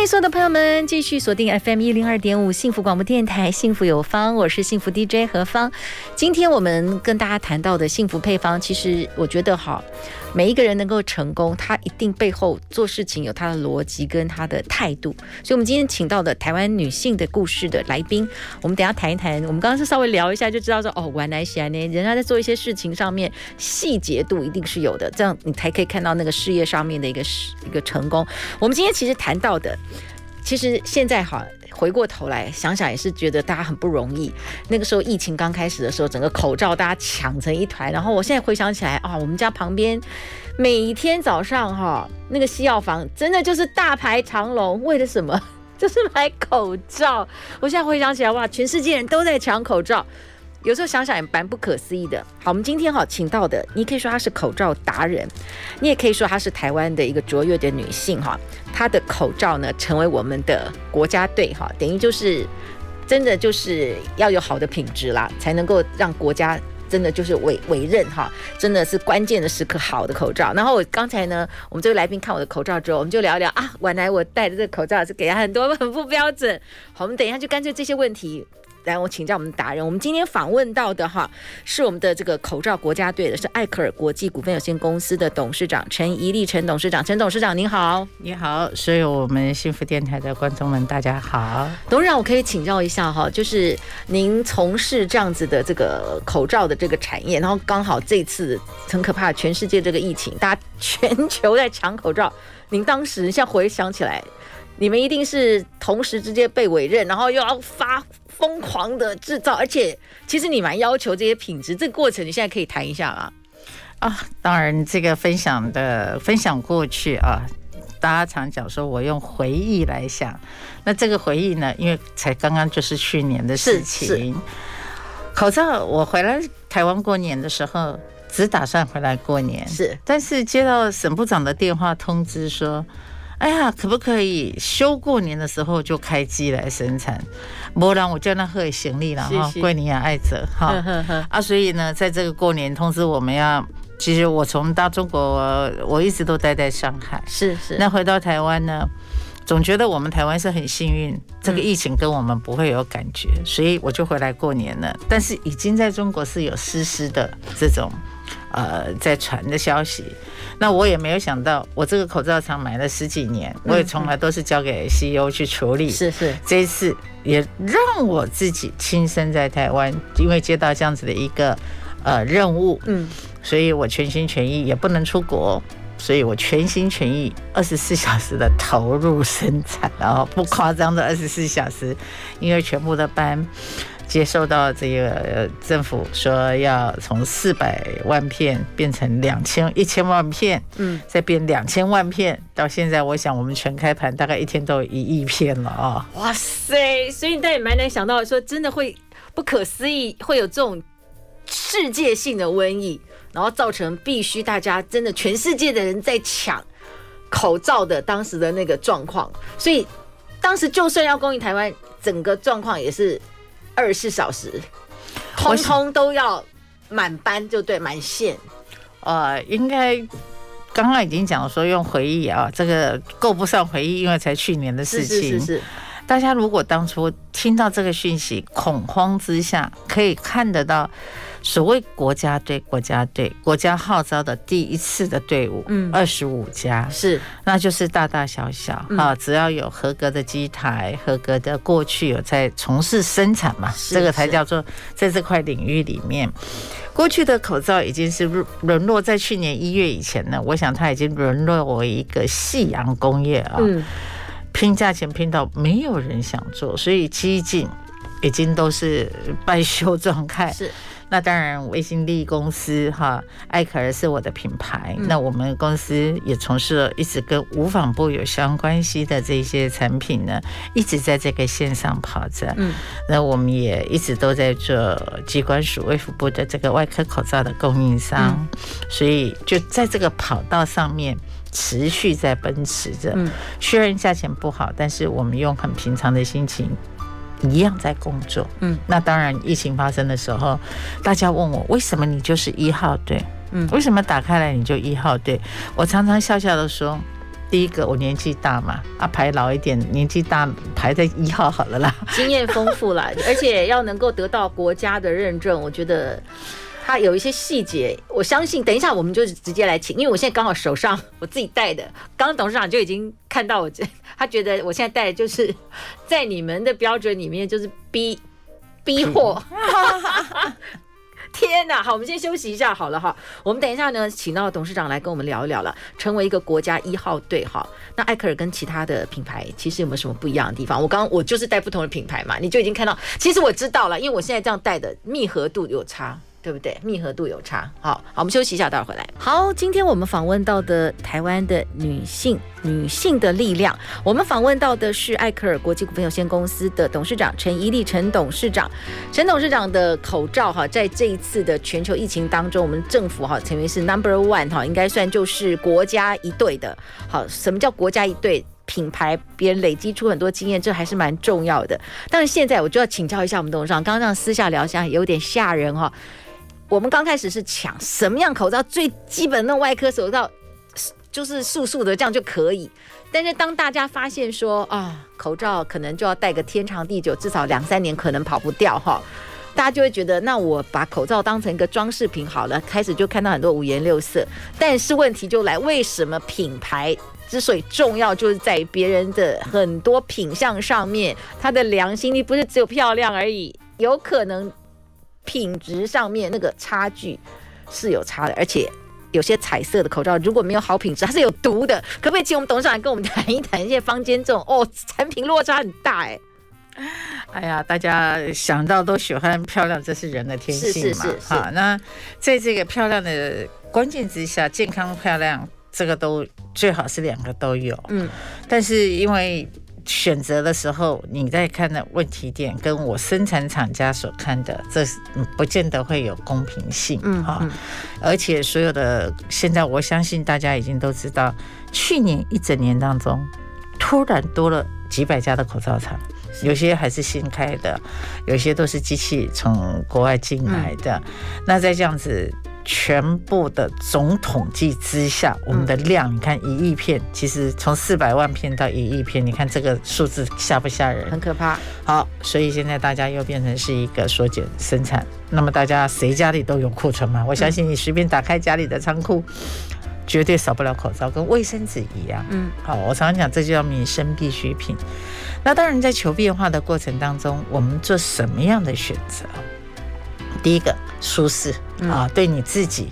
迎所有的朋友们继续锁定 FM 一零二点五幸福广播电台，幸福有方，我是幸福 DJ 何芳。今天我们跟大家谈到的幸福配方，其实我觉得哈，每一个人能够成功，他一定背后做事情有他的逻辑跟他的态度。所以，我们今天请到的台湾女性的故事的来宾，我们等下谈一谈。我们刚刚是稍微聊一下，就知道说哦，原来是呢，人家在做一些事情上面细节度一定是有的，这样你才可以看到那个事业上面的一个一个成功。我们今天其实谈到的。其实现在哈，回过头来想想也是觉得大家很不容易。那个时候疫情刚开始的时候，整个口罩大家抢成一团。然后我现在回想起来啊，我们家旁边每天早上哈，那个西药房真的就是大排长龙，为了什么？就是买口罩。我现在回想起来哇，全世界人都在抢口罩。有时候想想也蛮不可思议的。好，我们今天哈请到的，你可以说她是口罩达人，你也可以说她是台湾的一个卓越的女性哈。她的口罩呢，成为我们的国家队哈，等于就是真的就是要有好的品质啦，才能够让国家真的就是委委任哈，真的是关键的时刻好的口罩。然后我刚才呢，我们这位来宾看我的口罩之后，我们就聊一聊啊，原来我戴的这个口罩是给他很多很不标准。好，我们等一下就干脆这些问题。来，我请教我们达人。我们今天访问到的哈，是我们的这个口罩国家队的，是艾克尔国际股份有限公司的董事长陈怡立陈董事长。陈董事长您好，你好，所有我们幸福电台的观众们，大家好。董事长，我可以请教一下哈，就是您从事这样子的这个口罩的这个产业，然后刚好这次很可怕，全世界这个疫情，大家全球在抢口罩，您当时现在回想起来，你们一定是同时之间被委任，然后又要发。疯狂的制造，而且其实你蛮要求这些品质，这个过程你现在可以谈一下吗？啊，当然，这个分享的分享过去啊，大家常讲说我用回忆来想，那这个回忆呢，因为才刚刚就是去年的事情。口罩，我回来台湾过年的时候，只打算回来过年，是，但是接到沈部长的电话通知说。哎呀，可不可以休过年的时候就开机来生产？不然我叫他贺行李了哈，过年爱者哈啊，所以呢，在这个过年，通知我们要，其实我从大中国我，我一直都待在上海，是是。那回到台湾呢，总觉得我们台湾是很幸运，这个疫情跟我们不会有感觉，所以我就回来过年了。但是已经在中国是有丝丝的这种。呃，在传的消息，那我也没有想到，我这个口罩厂买了十几年，我也从来都是交给 CEO 去处理。是是，这一次也让我自己亲身在台湾，因为接到这样子的一个呃任务，嗯，所以我全心全意，也不能出国，所以我全心全意二十四小时的投入生产，然后不夸张的二十四小时，因为全部的班。接受到这个政府说要从四百万片变成两千一千万片，嗯，再变两千万片，到现在我想我们全开盘大概一天都有一亿片了啊！哇塞，所以大家也蛮难想到说真的会不可思议会有这种世界性的瘟疫，然后造成必须大家真的全世界的人在抢口罩的当时的那个状况，所以当时就算要供应台湾，整个状况也是。二十四小时，通通都要满班，就对，满线。呃，应该刚刚已经讲说用回忆啊，这个够不上回忆，因为才去年的事情。是是是是。大家如果当初听到这个讯息，恐慌之下，可以看得到。所谓国家队，国家队，国家号召的第一次的队伍，嗯，二十五家。是，那就是大大小小啊，只要有合格的机台，合格的过去有在从事生产嘛，这个才叫做在这块领域里面，过去的口罩已经是沦落在去年一月以前呢，我想它已经沦落为一个夕阳工业啊，拼价钱拼到没有人想做，所以几近已经都是 半休状态。是。那当然，威信利公司哈，艾可儿是我的品牌。嗯、那我们公司也从事了一直跟无纺布有相关系的这些产品呢，一直在这个线上跑着。嗯，那我们也一直都在做机关署卫福部的这个外科口罩的供应商，嗯、所以就在这个跑道上面持续在奔驰着。嗯，虽然价钱不好，但是我们用很平常的心情。一样在工作，嗯，那当然，疫情发生的时候，大家问我为什么你就是一号队，嗯，为什么打开来你就一号队？我常常笑笑的说，第一个我年纪大嘛，啊排老一点，年纪大排在一号好了啦，经验丰富啦，而且要能够得到国家的认证，我觉得。它有一些细节，我相信等一下我们就直接来请，因为我现在刚好手上我自己带的，刚刚董事长就已经看到我这，他觉得我现在带的就是在你们的标准里面就是逼逼货。天哪，好，我们先休息一下好了哈，我们等一下呢，请到董事长来跟我们聊一聊了，成为一个国家一号队哈。那艾克尔跟其他的品牌其实有没有什么不一样的地方？我刚刚我就是带不同的品牌嘛，你就已经看到，其实我知道了，因为我现在这样带的密合度有差。对不对？密合度有差。好好，我们休息一下，待会儿回来。好，今天我们访问到的台湾的女性，女性的力量。我们访问到的是艾克尔国际股份有限公司的董事长陈怡丽陈董事长。陈董事长的口罩哈，在这一次的全球疫情当中，我们政府哈成为是 number one 哈，应该算就是国家一队的。好，什么叫国家一队？品牌别人累积出很多经验，这还是蛮重要的。但是现在我就要请教一下我们董事长，刚刚这样私下聊一下，有点吓人哈。我们刚开始是抢什么样口罩，最基本的外科手套，就是素素的这样就可以。但是当大家发现说啊，口罩可能就要戴个天长地久，至少两三年可能跑不掉哈，大家就会觉得，那我把口罩当成一个装饰品好了。开始就看到很多五颜六色，但是问题就来，为什么品牌之所以重要，就是在别人的很多品相上面，它的良心力不是只有漂亮而已，有可能。品质上面那个差距是有差的，而且有些彩色的口罩如果没有好品质，它是有毒的。可不可以请我们董事长跟我们谈一谈？现在坊间这种哦，产品落差很大哎。哎呀，大家想到都喜欢漂亮，这是人的天性嘛。好，那在这个漂亮的关键之下，健康漂亮这个都最好是两个都有。嗯，但是因为。选择的时候，你在看的问题点跟我生产厂家所看的，这是不见得会有公平性啊。嗯嗯、而且所有的现在，我相信大家已经都知道，去年一整年当中，突然多了几百家的口罩厂，有些还是新开的，有些都是机器从国外进来的。嗯、那在这样子。全部的总统计之下，我们的量，你看一亿片，其实从四百万片到一亿片，你看这个数字吓不吓人？很可怕。好，所以现在大家又变成是一个缩减生产。那么大家谁家里都有库存吗？我相信你随便打开家里的仓库，绝对少不了口罩跟卫生纸一样。嗯，好，我常常讲这就叫民生必需品。那当然在求变化的过程当中，我们做什么样的选择？第一个舒适啊，对你自己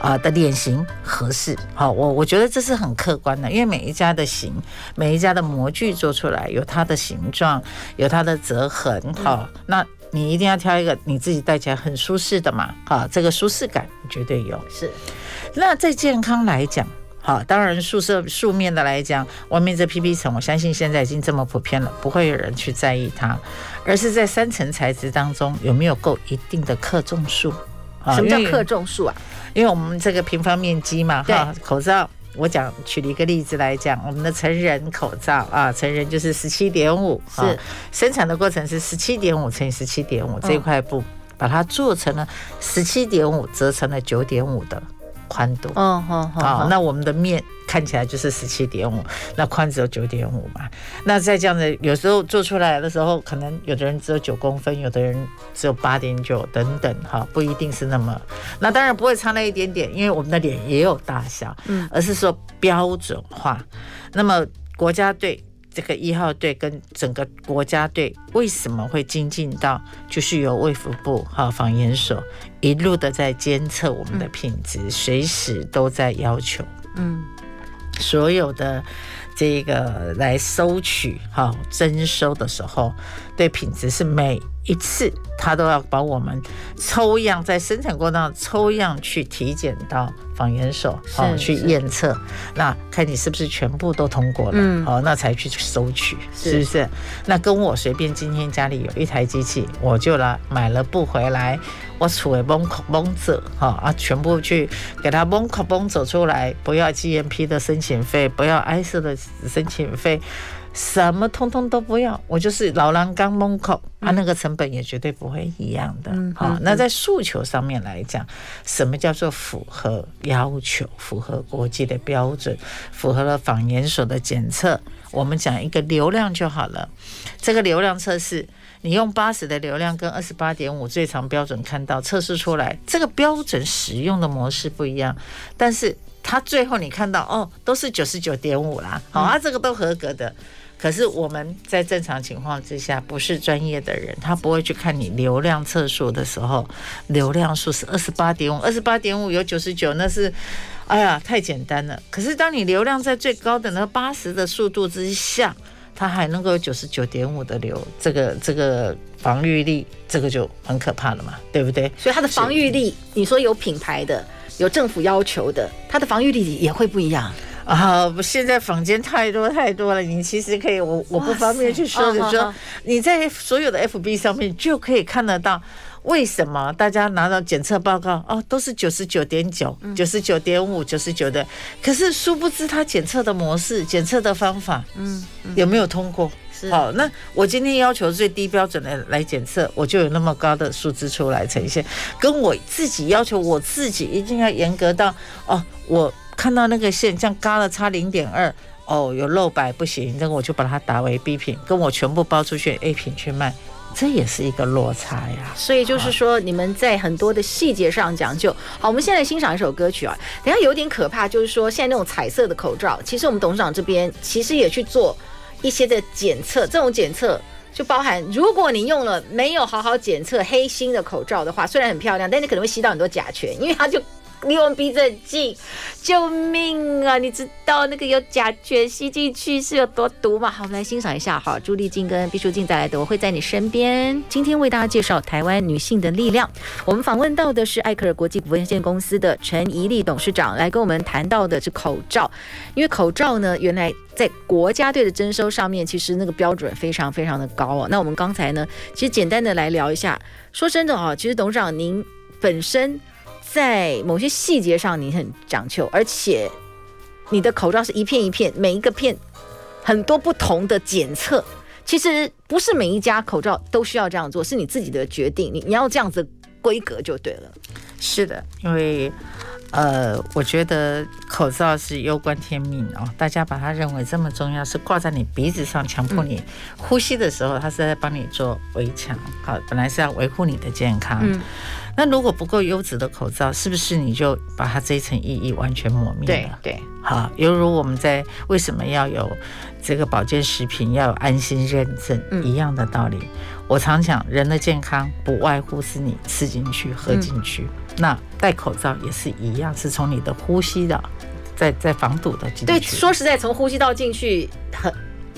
啊的脸型合适。好，我我觉得这是很客观的，因为每一家的型，每一家的模具做出来有它的形状，有它的折痕。好，那你一定要挑一个你自己戴起来很舒适的嘛。好，这个舒适感绝对有。是，那在健康来讲。好，当然，宿舍素面的来讲，外面这 PP 层，我相信现在已经这么普遍了，不会有人去在意它，而是在三层材质当中有没有够一定的克重数。什么叫克重数啊？因为我们这个平方面积嘛，哈，口罩，我讲举了一个例子来讲，我们的成人口罩啊，成人就是十七点五，是生产的过程是十七点五乘以十七点五这块布，把它做成了十七点五折成了九点五的。宽度，哦，好，好，那我们的面看起来就是十七点五，那宽只有九点五嘛。那在这样的有时候做出来的时候，可能有的人只有九公分，有的人只有八点九等等，哈，不一定是那么。那当然不会差那一点点，因为我们的脸也有大小，嗯，而是说标准化。那么国家队。这个一号队跟整个国家队为什么会精进到，就是由卫福部哈防研所一路的在监测我们的品质，随时都在要求，嗯，所有的这个来收取哈征收的时候，对品质是每一次他都要把我们抽样，在生产过程当中抽样去体检到仿研所，好去验测，那看你是不是全部都通过了，好、嗯、那才去收取，是不是？那跟我随便今天家里有一台机器，我就来买了布回来，我储为蒙口蒙走，哈啊，全部去给他蒙口蒙走出来，不要 GMP 的申请费，不要 ISO 的申请费。什么通通都不要，我就是老狼刚蒙口啊，那个成本也绝对不会一样的。好，那在诉求上面来讲，什么叫做符合要求、符合国际的标准、符合了仿研所的检测？我们讲一个流量就好了。这个流量测试，你用八十的流量跟二十八点五最长标准看到测试出来，这个标准使用的模式不一样，但是它最后你看到哦，都是九十九点五啦，好啊，这个都合格的。可是我们在正常情况之下，不是专业的人，他不会去看你流量测数的时候，流量数是二十八点五，二十八点五有九十九，那是，哎呀，太简单了。可是当你流量在最高的那八十的速度之下，它还能够有九十九点五的流，这个这个防御力，这个就很可怕了嘛，对不对？所以它的防御力，你说有品牌的，有政府要求的，它的防御力也会不一样。啊，现在坊间太多太多了，你其实可以，我我不方便去说的说，你在所有的 FB 上面就可以看得到，为什么大家拿到检测报告哦，都是九十九点九、九十九点五、九十九的，可是殊不知他检测的模式、检测的方法，嗯，有没有通过？好，那我今天要求最低标准的来检测，我就有那么高的数字出来呈现，跟我自己要求我自己一定要严格到哦，我。看到那个线，这样嘎了差零点二，哦，有漏白不行，那我就把它打为 B 品，跟我全部包出去 A 品去卖，这也是一个落差呀。所以就是说，你们在很多的细节上讲究。好，我们现在欣赏一首歌曲啊。等下有点可怕，就是说现在那种彩色的口罩，其实我们董事长这边其实也去做一些的检测，这种检测就包含，如果你用了没有好好检测黑心的口罩的话，虽然很漂亮，但你可能会吸到很多甲醛，因为它就。离我们鼻子很近，救命啊！你知道那个有甲醛吸进去是有多毒吗？好，我们来欣赏一下哈，朱丽静跟毕淑静带来的《我会在你身边》。今天为大家介绍台湾女性的力量。我们访问到的是艾克尔国际股份有限公司的陈怡丽董事长，来跟我们谈到的是口罩。因为口罩呢，原来在国家队的征收上面，其实那个标准非常非常的高哦。那我们刚才呢，其实简单的来聊一下。说真的哦，其实董事长您本身。在某些细节上，你很讲究，而且你的口罩是一片一片，每一个片很多不同的检测。其实不是每一家口罩都需要这样做，是你自己的决定。你你要这样子规格就对了。是的，因为呃，我觉得口罩是攸关天命哦，大家把它认为这么重要，是挂在你鼻子上，强迫你呼吸的时候，它是在帮你做围墙。好，本来是要维护你的健康。嗯那如果不够优质的口罩，是不是你就把它这一层意义完全抹灭了？对对，好，犹如我们在为什么要有这个保健食品要有安心认证一样的道理。嗯、我常讲，人的健康不外乎是你吃进去、喝进去。嗯、那戴口罩也是一样，是从你的呼吸的在在防堵的进去。对，说实在，从呼吸道进去很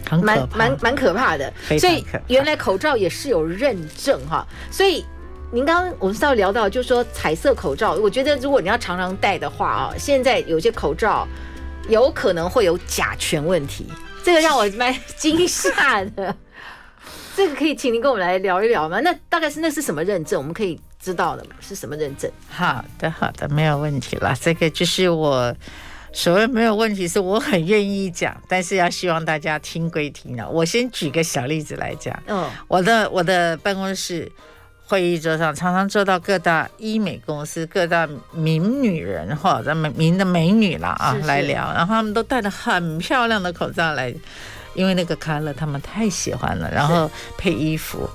很蛮蛮蛮可怕的。所以原来口罩也是有认证哈，所以。您刚刚我们是要聊到，就是说彩色口罩，我觉得如果你要常常戴的话啊，现在有些口罩有可能会有甲醛问题，这个让我蛮惊吓的。这个可以请您跟我们来聊一聊吗？那大概是那是什么认证？我们可以知道的嘛？是什么认证？好的，好的，没有问题了。这个就是我所谓没有问题，是我很愿意讲，但是要希望大家听归听了。我先举个小例子来讲，嗯，我的我的办公室。会议桌上常常坐到各大医美公司、各大名女人哈，咱们名的美女了啊，来聊，然后他们都戴着很漂亮的口罩来，因为那个 color 他们太喜欢了，然后配衣服，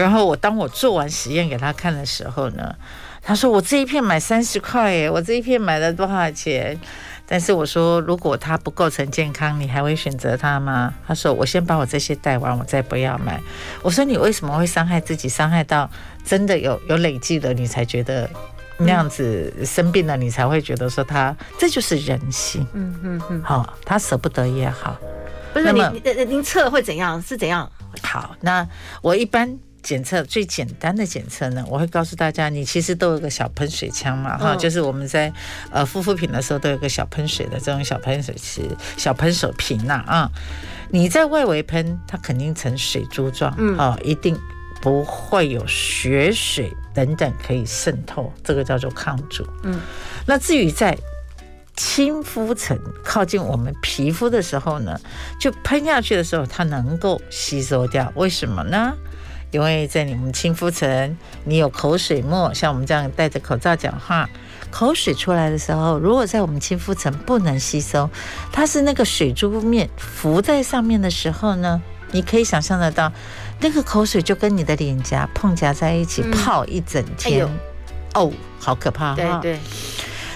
然后我当我做完实验给他看的时候呢，他说我这一片买三十块耶，我这一片买了多少钱？但是我说，如果它不构成健康，你还会选择它吗？他说，我先把我这些带完，我再不要买。我说，你为什么会伤害自己？伤害到真的有有累计的，你才觉得那样子生病了，你才会觉得说他这就是人性。嗯嗯嗯。好，他舍不得也好。不是你，您测会怎样？是怎样？好，那我一般检测最简单的检测呢，我会告诉大家，你其实都有个小喷水枪嘛，哈、嗯，就是我们在呃护肤品的时候都有个小喷水的这种小喷水池、小喷手瓶呐啊。你在外围喷，它肯定呈水珠状，嗯，啊，一定不会有血水等等可以渗透，这个叫做抗阻。嗯，那至于在亲肤层靠近我们皮肤的时候呢，就喷下去的时候，它能够吸收掉。为什么呢？因为在你们亲肤层，你有口水沫，像我们这样戴着口罩讲话，口水出来的时候，如果在我们亲肤层不能吸收，它是那个水珠面浮在上面的时候呢，你可以想象得到，那个口水就跟你的脸颊碰夹在一起，泡一整天，哦，好可怕哈！对对。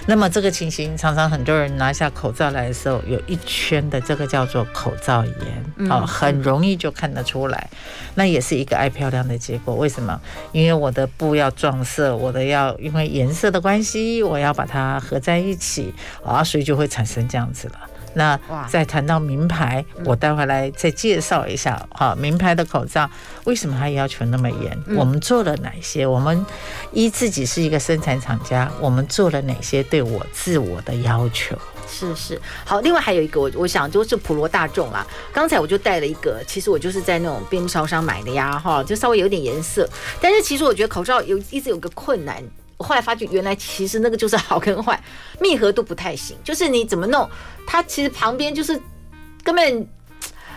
那么这个情形，常常很多人拿下口罩来的时候，有一圈的这个叫做口罩炎，哦，很容易就看得出来。那也是一个爱漂亮的结果。为什么？因为我的布要撞色，我的要因为颜色的关系，我要把它合在一起，啊，所以就会产生这样子了。那再谈到名牌，我待会来再介绍一下哈，名牌的口罩为什么还要求那么严？我们做了哪些？我们依自己是一个生产厂家，我们做了哪些对我自我的要求？是是好，另外还有一个我我想就是普罗大众啦，刚才我就带了一个，其实我就是在那种便利超商买的呀哈，就稍微有点颜色，但是其实我觉得口罩有一直有个困难。我后来发觉，原来其实那个就是好跟坏，密合度不太行。就是你怎么弄，它其实旁边就是根本，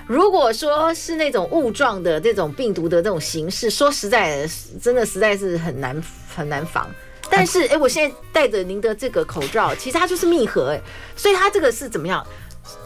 如果说是那种雾状的这种病毒的这种形式，说实在，真的实在是很难很难防。但是，哎，我现在戴着您的这个口罩，其实它就是密合，哎，所以它这个是怎么样？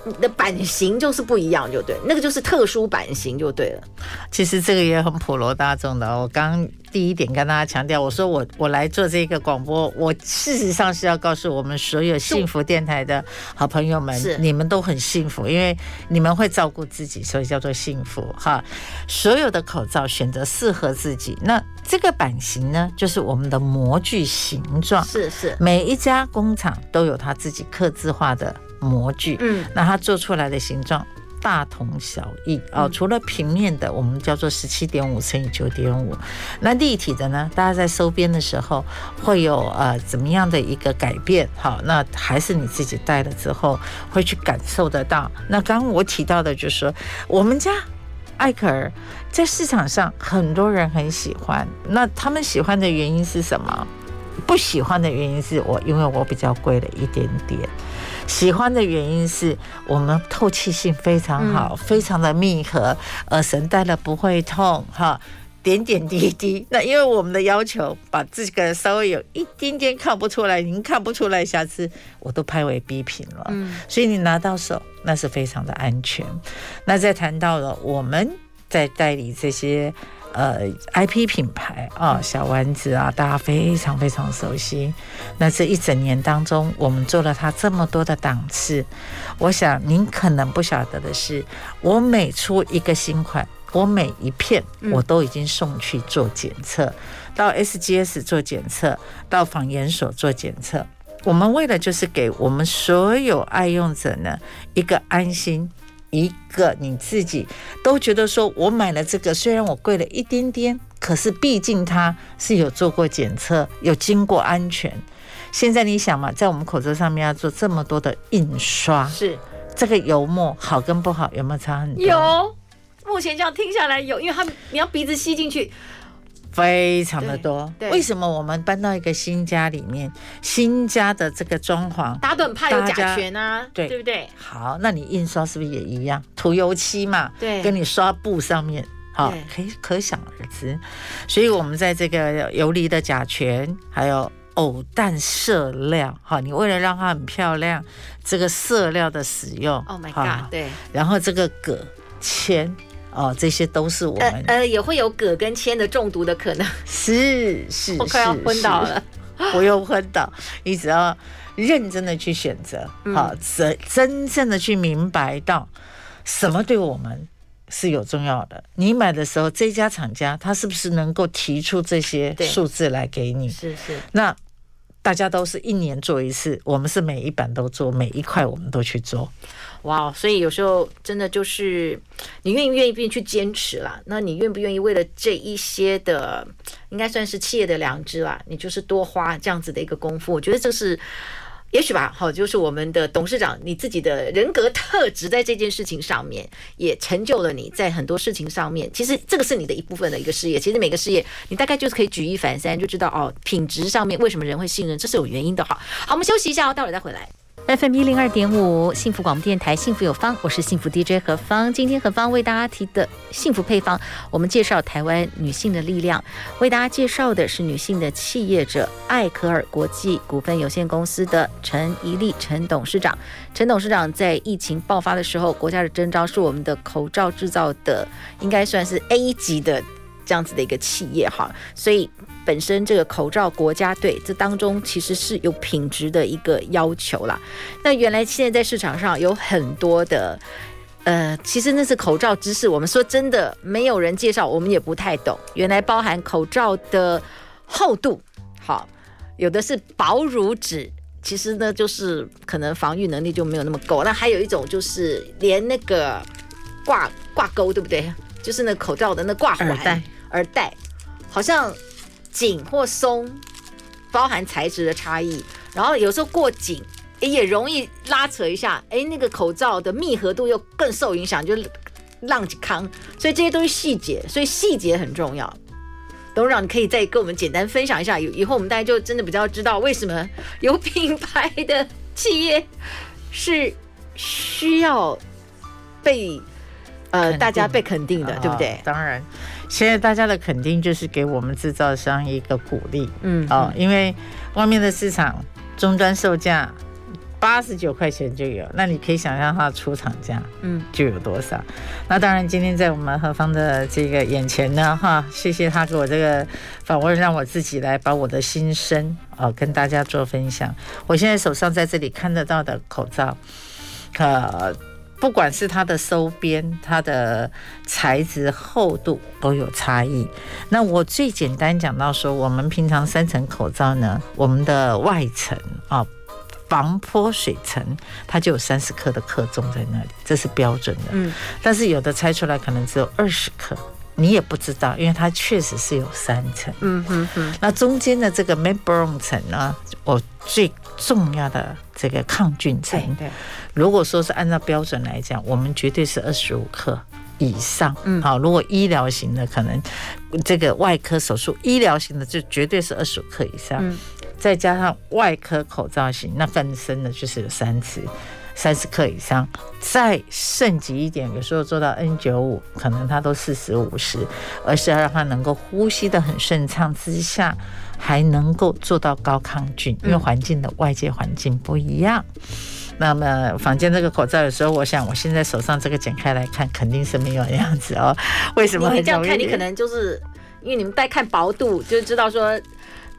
你的版型就是不一样，就对，那个就是特殊版型就对了。其实这个也很普罗大众的。我刚第一点跟大家强调，我说我我来做这个广播，我事实上是要告诉我们所有幸福电台的好朋友们，你们都很幸福，因为你们会照顾自己，所以叫做幸福哈。所有的口罩选择适合自己，那这个版型呢，就是我们的模具形状，是是，每一家工厂都有它自己刻字化的。模具，嗯，那它做出来的形状大同小异哦。除了平面的，我们叫做十七点五乘以九点五，那立体的呢？大家在收边的时候会有呃怎么样的一个改变？好，那还是你自己戴了之后会去感受得到。那刚刚我提到的就是说，我们家艾可儿在市场上很多人很喜欢，那他们喜欢的原因是什么？不喜欢的原因是我因为我比较贵了一点点。喜欢的原因是我们透气性非常好，非常的密合，耳绳戴了不会痛哈，点点滴滴。那因为我们的要求，把这个稍微有一丁点看不出来，您看不出来瑕疵，我都拍为 B 品了。嗯，所以你拿到手那是非常的安全。那再谈到了我们在代理这些。呃，IP 品牌啊，小丸子啊，大家非常非常熟悉。那这一整年当中，我们做了它这么多的档次。我想您可能不晓得的是，我每出一个新款，我每一片我都已经送去做检测，到 SGS 做检测，到仿研所做检测。我们为了就是给我们所有爱用者呢一个安心。一个你自己都觉得说，我买了这个，虽然我贵了一点点，可是毕竟它是有做过检测，有经过安全。现在你想嘛，在我们口罩上面要做这么多的印刷，是这个油墨好跟不好有没有差很多？有，目前这样听下来有，因为它你要鼻子吸进去。非常的多，为什么我们搬到一个新家里面，新家的这个装潢，大家都很怕有甲醛啊，对对不对？好，那你印刷是不是也一样？涂油漆嘛，对，跟你刷布上面，好，可以可想而知。所以我们在这个游离的甲醛，还有偶氮色料，哈，你为了让它很漂亮，这个色料的使用，Oh my God，对，然后这个铬铅。哦，这些都是我们呃，呃也会有铬跟铅的中毒的可能，是是，我快要昏倒了，不用昏倒，你只要认真的去选择，好、嗯，真真正的去明白到什么对我们是有重要的。你买的时候，这家厂家他是不是能够提出这些数字来给你？是是，那大家都是一年做一次，我们是每一版都做，每一块我们都去做。哇，所以有时候真的就是你愿不愿意去坚持啦，那你愿不愿意为了这一些的，应该算是企业的良知啦，你就是多花这样子的一个功夫，我觉得这是。也许吧，好，就是我们的董事长，你自己的人格特质在这件事情上面也成就了你在很多事情上面。其实这个是你的一部分的一个事业。其实每个事业，你大概就是可以举一反三，就知道哦，品质上面为什么人会信任，这是有原因的。好，好，我们休息一下哦，待会儿再回来。FM 一零二点五，幸福广播电台，幸福有方，我是幸福 DJ 何芳。今天何芳为大家提的幸福配方，我们介绍台湾女性的力量。为大家介绍的是女性的企业者艾可尔国际股份有限公司的陈怡丽陈董事长。陈董事长在疫情爆发的时候，国家的征召是我们的口罩制造的，应该算是 A 级的这样子的一个企业哈，所以。本身这个口罩国家队，这当中其实是有品质的一个要求啦。那原来现在在市场上有很多的，呃，其实那是口罩知识。我们说真的，没有人介绍，我们也不太懂。原来包含口罩的厚度，好，有的是薄如纸，其实呢就是可能防御能力就没有那么够。那还有一种就是连那个挂挂钩，对不对？就是那口罩的那挂环耳带，耳带，好像。紧或松，包含材质的差异，然后有时候过紧，也容易拉扯一下，哎，那个口罩的密合度又更受影响，就浪几康，所以这些都是细节，所以细节很重要。董事长，你可以再跟我们简单分享一下，以以后我们大家就真的比较知道为什么有品牌的企业是需要被呃大家被肯定的，对不对？当然。现在大家的肯定就是给我们制造商一个鼓励，嗯，哦，因为外面的市场终端售价八十九块钱就有，那你可以想象它的出厂价，嗯，就有多少。嗯、那当然，今天在我们何方的这个眼前呢，哈，谢谢他给我这个访问，让我自己来把我的心声哦跟大家做分享。我现在手上在这里看得到的口罩，呃。不管是它的收边、它的材质厚度都有差异。那我最简单讲到说，我们平常三层口罩呢，我们的外层啊，防泼水层，它就有三十克的克重在那里，这是标准的。嗯。但是有的拆出来可能只有二十克，你也不知道，因为它确实是有三层。嗯哼哼。那中间的这个 membrane 层呢，我最重要的这个抗菌层。对。如果说是按照标准来讲，我们绝对是二十五克以上。嗯，好，如果医疗型的，可能这个外科手术医疗型的就绝对是二十五克以上。嗯，再加上外科口罩型，那更深的就是有三次三十克以上。再升级一点，有时候做到 N 九五，可能它都四十五十，而是要让它能够呼吸的很顺畅之下，还能够做到高抗菌，因为环境的外界环境不一样。那么房间这个口罩，有时候我想，我现在手上这个剪开来看，肯定是没有样子哦。为什么？你这样看，你可能就是因为你们在看薄度，就知道说，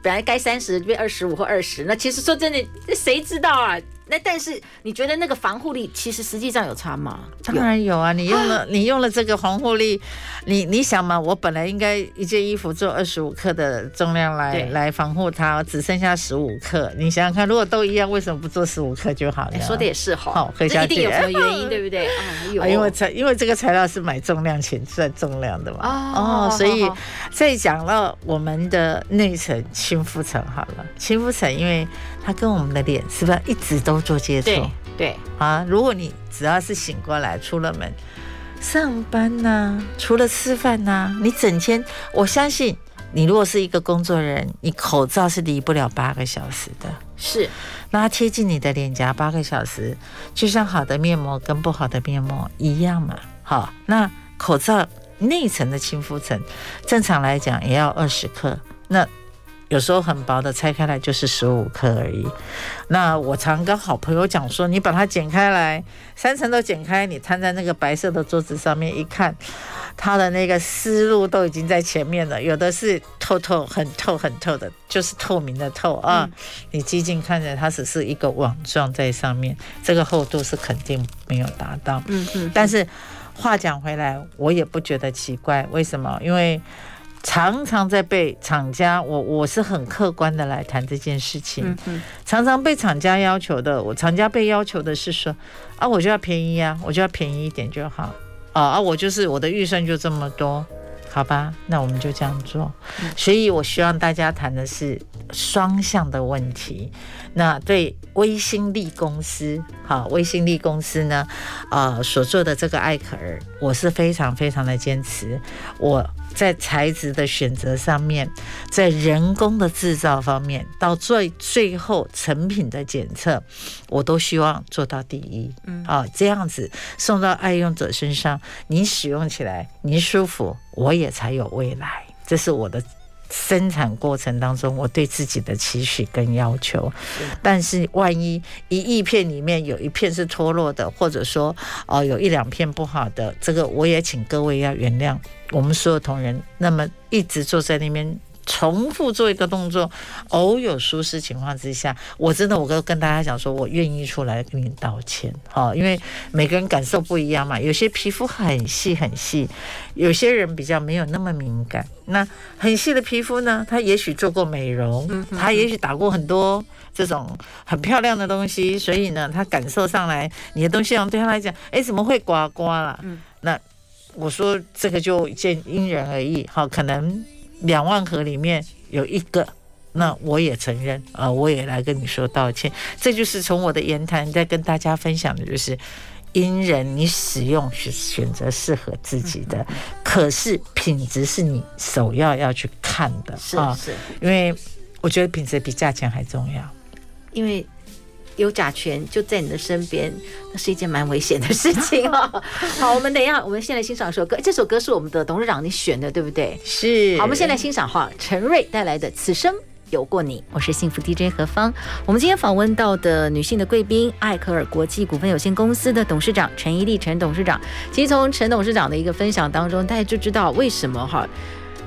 本来该三十变二十五或二十。那其实说真的，谁知道啊？那但是你觉得那个防护力其实实际上有差吗？当然有啊！你用了你用了这个防护力，你你想嘛，我本来应该一件衣服做二十五克的重量来来防护它，只剩下十五克。你想想看，如果都一样，为什么不做十五克就好了？欸、说的也是好，好，这一定有什么原因，对不对？啊，因为材因为这个材料是买重量钱算重量的嘛。哦，哦，所以再讲到我们的内层亲肤层好了，亲肤层因为。它跟我们的脸是不是一直都做接触？对对啊，如果你只要是醒过来出了门，上班呐、啊，除了吃饭呐、啊，你整天，我相信你如果是一个工作人，你口罩是离不了八个小时的。是，那它贴近你的脸颊八个小时，就像好的面膜跟不好的面膜一样嘛。好，那口罩内层的亲肤层，正常来讲也要二十克。那有时候很薄的拆开来就是十五克而已。那我常跟好朋友讲说，你把它剪开来，三层都剪开，你摊在那个白色的桌子上面一看，它的那个丝路都已经在前面了。有的是透透很透很透的，就是透明的透啊。你接近看着它只是一个网状在上面，这个厚度是肯定没有达到。嗯嗯。但是话讲回来，我也不觉得奇怪，为什么？因为。常常在被厂家，我我是很客观的来谈这件事情。嗯嗯，常常被厂家要求的，我厂家被要求的是说，啊，我就要便宜啊，我就要便宜一点就好，啊啊，我就是我的预算就这么多。好吧，那我们就这样做。所以我希望大家谈的是双向的问题。那对微新力公司，好，微新力公司呢，呃，所做的这个艾可儿，我是非常非常的坚持。我。在材质的选择上面，在人工的制造方面，到最最后成品的检测，我都希望做到第一。嗯，啊，这样子送到爱用者身上，你使用起来你舒服，我也才有未来。这是我的。生产过程当中，我对自己的期许跟要求，但是万一一亿片里面有一片是脱落的，或者说哦有一两片不好的，这个我也请各位要原谅我们所有同仁，那么一直坐在那边。重复做一个动作，偶有舒适情况之下，我真的我都跟大家讲说，我愿意出来跟你道歉，哈，因为每个人感受不一样嘛，有些皮肤很细很细，有些人比较没有那么敏感。那很细的皮肤呢，他也许做过美容，他也许打过很多这种很漂亮的东西，所以呢，他感受上来你的东西，对他来讲，哎，怎么会刮刮了？那我说这个就见因人而异，哈，可能。两万盒里面有一个，那我也承认啊，我也来跟你说道歉。这就是从我的言谈在跟大家分享的，就是因人你使用选选择适合自己的，可是品质是你首要要去看的啊，是，因为我觉得品质比价钱还重要，因为。有甲醛就在你的身边，那是一件蛮危险的事情哦。好，我们等一下，我们先来欣赏一首歌。这首歌是我们的董事长你选的，对不对？是。好，我们先来欣赏哈，陈瑞带来的《此生有过你》。我是幸福 DJ 何芳。我们今天访问到的女性的贵宾，艾可尔国际股份有限公司的董事长陈怡丽陈董事长。其实从陈董事长的一个分享当中，大家就知道为什么哈。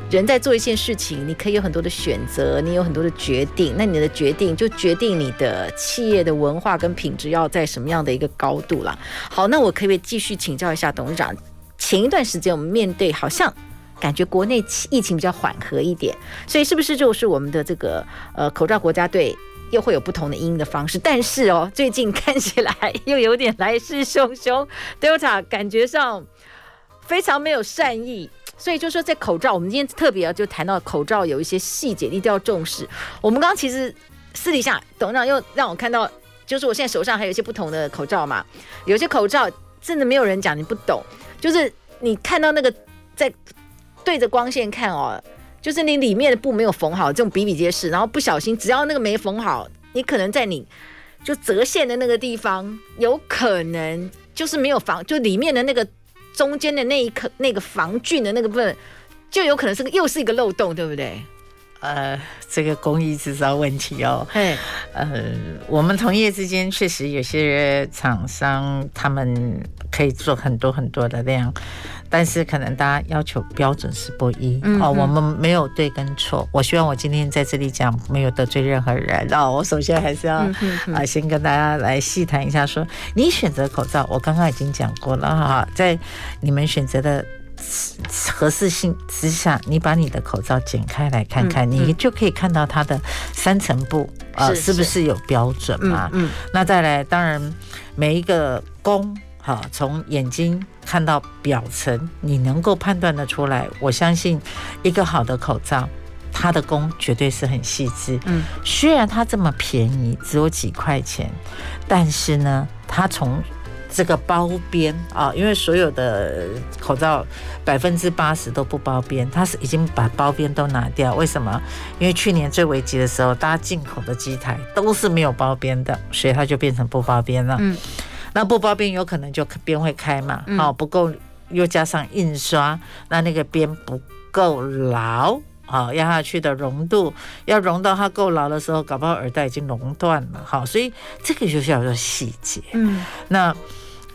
人在做一件事情，你可以有很多的选择，你有很多的决定。那你的决定就决定你的企业的文化跟品质要在什么样的一个高度了。好，那我可不可以继续请教一下董事长？前一段时间我们面对好像感觉国内疫情比较缓和一点，所以是不是就是我们的这个呃口罩国家队又会有不同的因应的方式？但是哦，最近看起来又 有点来势汹汹，Delta 感觉上非常没有善意。所以就说在口罩，我们今天特别要就谈到口罩有一些细节一定要重视。我们刚刚其实私底下董事长又让我看到，就是我现在手上还有一些不同的口罩嘛，有些口罩真的没有人讲你不懂，就是你看到那个在对着光线看哦，就是你里面的布没有缝好，这种比比皆是，然后不小心只要那个没缝好，你可能在你就折线的那个地方，有可能就是没有防，就里面的那个。中间的那一颗那个防菌的那个部分，就有可能是个又是一个漏洞，对不对？呃，这个工艺制造问题哦。嘿，呃，我们同业之间确实有些厂商他们可以做很多很多的量，但是可能大家要求标准是不一。嗯、哦。我们没有对跟错，我希望我今天在这里讲没有得罪任何人。哦，我首先还是要啊、嗯呃，先跟大家来细谈一下说，说你选择口罩，我刚刚已经讲过了哈，在你们选择的。合适性之下，你把你的口罩剪开来看看，嗯嗯、你就可以看到它的三层布啊，是不是有标准嘛？嗯，嗯那再来，当然每一个工，哈，从眼睛看到表层，你能够判断得出来。我相信一个好的口罩，它的工绝对是很细致。嗯，虽然它这么便宜，只有几块钱，但是呢，它从这个包边啊，因为所有的口罩百分之八十都不包边，它是已经把包边都拿掉。为什么？因为去年最危急的时候，大家进口的机台都是没有包边的，所以它就变成不包边了。嗯，那不包边有可能就边会开嘛，好，不够，又加上印刷，那那个边不够牢。好，压下去的溶度要溶到它够牢的时候，搞不好耳带已经熔断了。好，所以这个就是叫做细节。嗯，那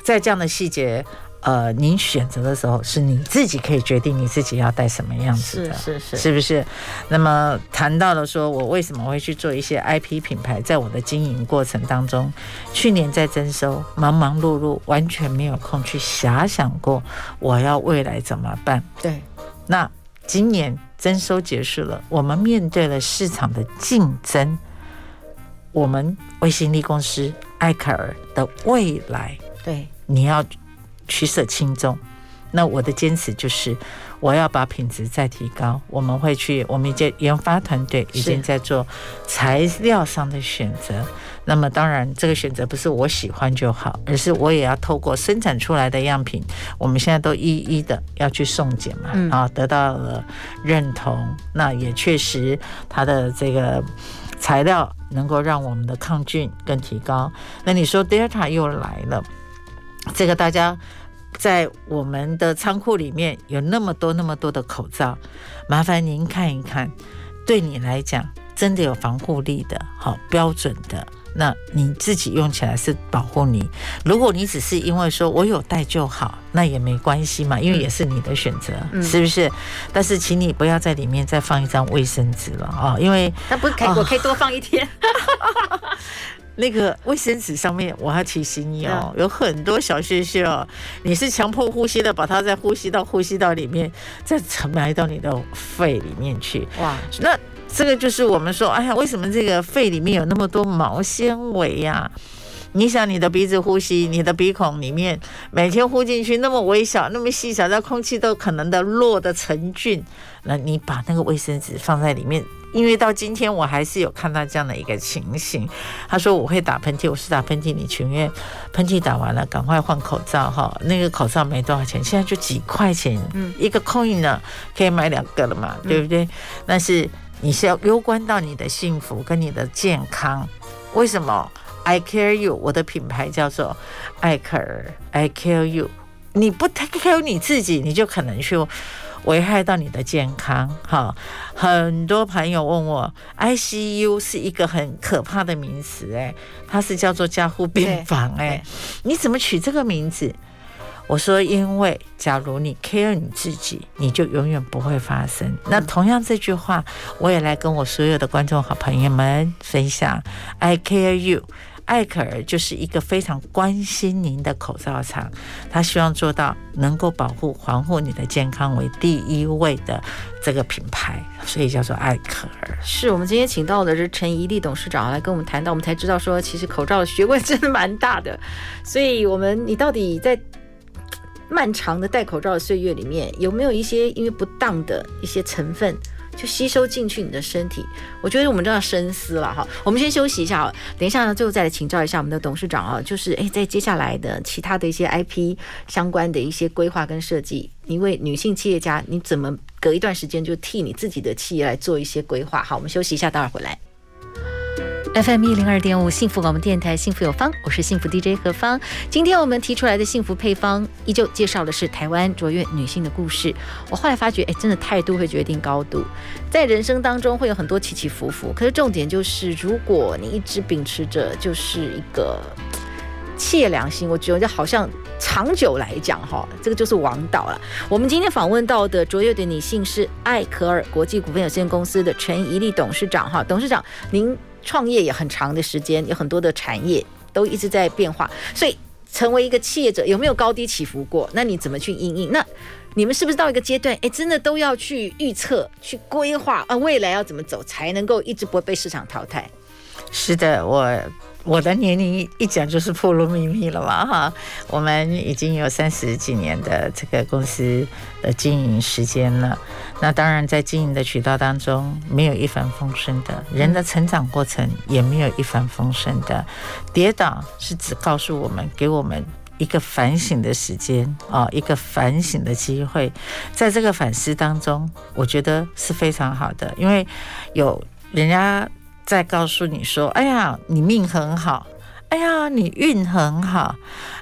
在这样的细节，呃，您选择的时候是你自己可以决定你自己要带什么样子的，是是是，是不是？那么谈到了说我为什么会去做一些 IP 品牌，在我的经营过程当中，去年在征收，忙忙碌碌，完全没有空去遐想过我要未来怎么办。对，那今年。征收结束了，我们面对了市场的竞争，我们卫星力公司艾克尔的未来，对，你要取舍轻重。那我的坚持就是，我要把品质再提高。我们会去，我们一些研发团队已经在做材料上的选择。那么当然，这个选择不是我喜欢就好，而是我也要透过生产出来的样品，我们现在都一一的要去送检嘛，啊，得到了认同。那也确实，它的这个材料能够让我们的抗菌更提高。那你说 Delta 又来了，这个大家。在我们的仓库里面有那么多那么多的口罩，麻烦您看一看，对你来讲真的有防护力的，好标准的，那你自己用起来是保护你。如果你只是因为说我有带就好，那也没关系嘛，因为也是你的选择，嗯、是不是？但是请你不要在里面再放一张卫生纸了啊，因为那不是可以，我可以多放一天。那个卫生纸上面，我要提醒你哦，有很多小屑屑哦。你是强迫呼吸的，把它在呼吸道、呼吸道里面再沉埋到你的肺里面去。哇，那这个就是我们说，哎呀，为什么这个肺里面有那么多毛纤维呀？你想，你的鼻子呼吸，你的鼻孔里面每天呼进去那么微小、那么细小，在空气都可能的落的成菌，那你把那个卫生纸放在里面。因为到今天我还是有看到这样的一个情形，他说我会打喷嚏，我是打喷嚏，你情愿喷嚏打完了赶快换口罩哈，那个口罩没多少钱，现在就几块钱，嗯，一个 coin 呢可以买两个了嘛，对不对？但是你是要攸关到你的幸福跟你的健康，为什么？I care you，我的品牌叫做艾克尔，I care you，你不 take care 你自己，你就可能去。危害到你的健康，哈，很多朋友问我，ICU 是一个很可怕的名词，哎，它是叫做加护病房，哎，你怎么取这个名字？我说，因为假如你 care 你自己，你就永远不会发生。那同样这句话，我也来跟我所有的观众好朋友们分享，I care you。艾可尔就是一个非常关心您的口罩厂，他希望做到能够保护、防护你的健康为第一位的这个品牌，所以叫做艾可尔。是我们今天请到的是陈怡丽董事长来跟我们谈到，我们才知道说，其实口罩的学问真的蛮大的。所以，我们你到底在漫长的戴口罩的岁月里面，有没有一些因为不当的一些成分？就吸收进去你的身体，我觉得我们都要深思了哈。我们先休息一下哦，等一下呢，最后再来请教一下我们的董事长啊，就是诶，在接下来的其他的一些 IP 相关的一些规划跟设计，一位女性企业家，你怎么隔一段时间就替你自己的企业来做一些规划？好，我们休息一下，待会儿回来。FM 一零二点五幸福广播电台，幸福有方，我是幸福 DJ 何芳。今天我们提出来的幸福配方，依旧介绍的是台湾卓越女性的故事。我后来发觉，哎，真的态度会决定高度，在人生当中会有很多起起伏伏，可是重点就是，如果你一直秉持着就是一个切良心，我觉得好像长久来讲，哈，这个就是王道了。我们今天访问到的卓越的女性是艾可尔国际股份有限公司的陈怡丽董事长，哈，董事长您。创业也很长的时间，有很多的产业都一直在变化，所以成为一个企业者有没有高低起伏过？那你怎么去应应？那你们是不是到一个阶段，哎，真的都要去预测、去规划啊，未来要怎么走才能够一直不会被市场淘汰？是的，我。我的年龄一讲就是破露秘密了嘛哈，我们已经有三十几年的这个公司的经营时间了。那当然，在经营的渠道当中，没有一帆风顺的，人的成长过程也没有一帆风顺的。跌倒是只告诉我们，给我们一个反省的时间啊，一个反省的机会。在这个反思当中，我觉得是非常好的，因为有人家。再告诉你说：“哎呀，你命很好，哎呀，你运很好，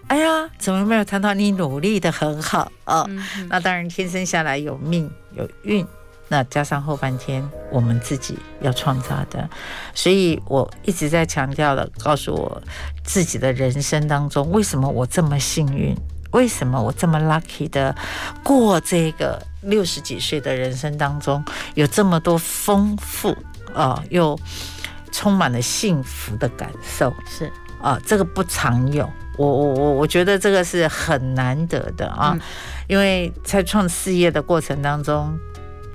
哎呀，怎么没有谈到你努力的很好哦？嗯、那当然，天生下来有命有运，那加上后半天我们自己要创造的。所以我一直在强调的，告诉我自己的人生当中，为什么我这么幸运？为什么我这么 lucky 的过这个六十几岁的人生当中，有这么多丰富？”啊，又充满了幸福的感受，是啊，这个不常有，我我我我觉得这个是很难得的啊，嗯、因为在创事业的过程当中，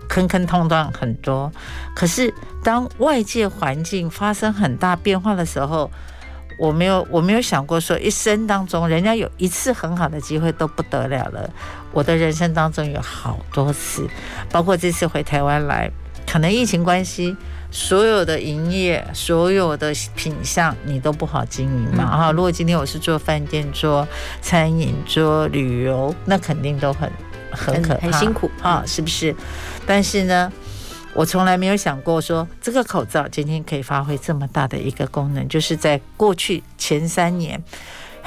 坑坑洞洞很多。可是当外界环境发生很大变化的时候，我没有我没有想过说一生当中人家有一次很好的机会都不得了了。我的人生当中有好多次，包括这次回台湾来，可能疫情关系。所有的营业，所有的品相，你都不好经营嘛？哈、嗯，如果今天我是做饭店、做餐饮、做旅游，那肯定都很很可怕、很辛苦啊，是不是？但是呢，我从来没有想过说这个口罩今天可以发挥这么大的一个功能，就是在过去前三年。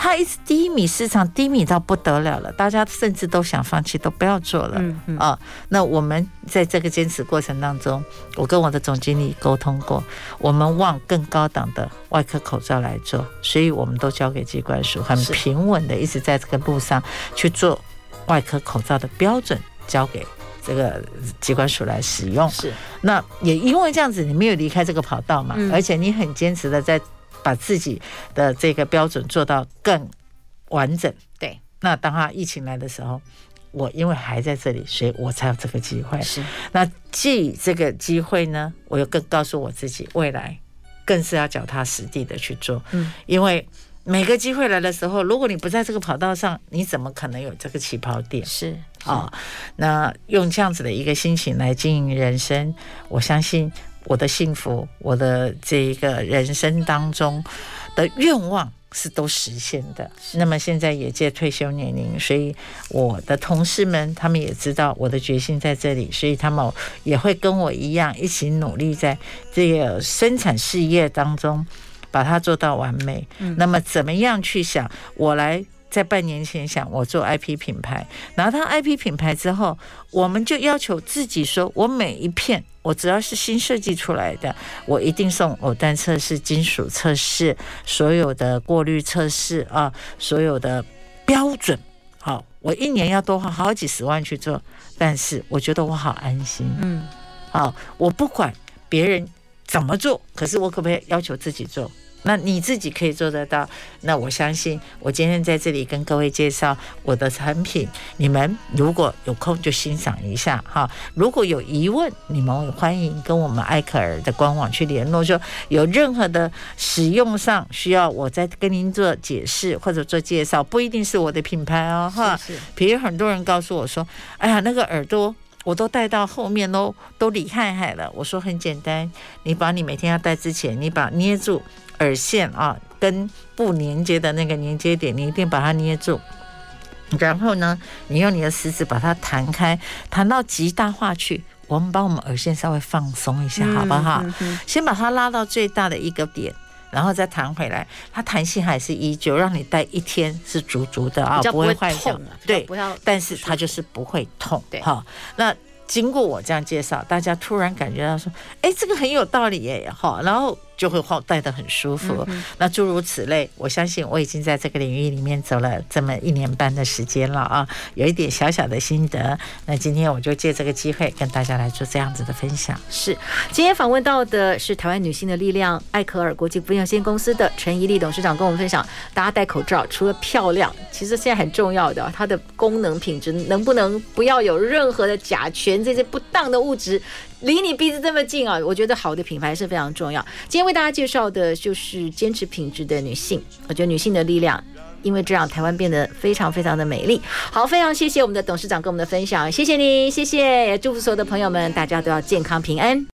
它一直低迷，市场低迷到不得了了，大家甚至都想放弃，都不要做了。嗯嗯啊，那我们在这个坚持过程当中，我跟我的总经理沟通过，我们往更高档的外科口罩来做，所以我们都交给机关署，很平稳的一直在这个路上去做外科口罩的标准，交给这个机关署来使用。是，那也因为这样子，你没有离开这个跑道嘛，嗯、而且你很坚持的在。把自己的这个标准做到更完整。对，那当他疫情来的时候，我因为还在这里，所以我才有这个机会。是，那借这个机会呢，我又更告诉我自己，未来更是要脚踏实地的去做。嗯，因为每个机会来的时候，如果你不在这个跑道上，你怎么可能有这个起跑点？是啊，那用这样子的一个心情来经营人生，我相信。我的幸福，我的这一个人生当中的愿望是都实现的。那么现在也届退休年龄，所以我的同事们他们也知道我的决心在这里，所以他们也会跟我一样一起努力在这个生产事业当中把它做到完美。那么怎么样去想？我来。在半年前想我做 IP 品牌，拿到 IP 品牌之后，我们就要求自己说，我每一片我只要是新设计出来的，我一定送偶氮测试、金属测试、所有的过滤测试啊，所有的标准。好，我一年要多花好几十万去做，但是我觉得我好安心。嗯，好，我不管别人怎么做，可是我可不可以要求自己做？那你自己可以做得到，那我相信我今天在这里跟各位介绍我的产品，你们如果有空就欣赏一下哈。如果有疑问，你们欢迎跟我们艾克尔的官网去联络，说有任何的使用上需要我再跟您做解释或者做介绍，不一定是我的品牌哦哈。是，比如很多人告诉我说，哎呀，那个耳朵。我都带到后面都都厉害害了。我说很简单，你把你每天要戴之前，你把捏住耳线啊，跟布连接的那个连接点，你一定把它捏住。然后呢，你用你的食指把它弹开，弹到极大化去。我们把我们耳线稍微放松一下，好不好？嗯嗯、先把它拉到最大的一个点，然后再弹回来。它弹性还是依旧，让你戴一天是足足的啊，不会坏掉。对，不要，但是它就是不会痛。对，好，那。经过我这样介绍，大家突然感觉到说：“哎，这个很有道理耶！”哈，然后就会好戴得很舒服。嗯、那诸如此类，我相信我已经在这个领域里面走了这么一年半的时间了啊，有一点小小的心得。那今天我就借这个机会跟大家来做这样子的分享。是，今天访问到的是台湾女性的力量艾可尔国际股份有限公司的陈怡丽董事长，跟我们分享：大家戴口罩除了漂亮，其实现在很重要的它的功能品质能不能不要有任何的甲醛。这些不当的物质离你鼻子这么近啊！我觉得好的品牌是非常重要。今天为大家介绍的就是坚持品质的女性，我觉得女性的力量，因为这样台湾变得非常非常的美丽。好，非常谢谢我们的董事长跟我们的分享，谢谢你，谢谢，也祝福所有的朋友们，大家都要健康平安。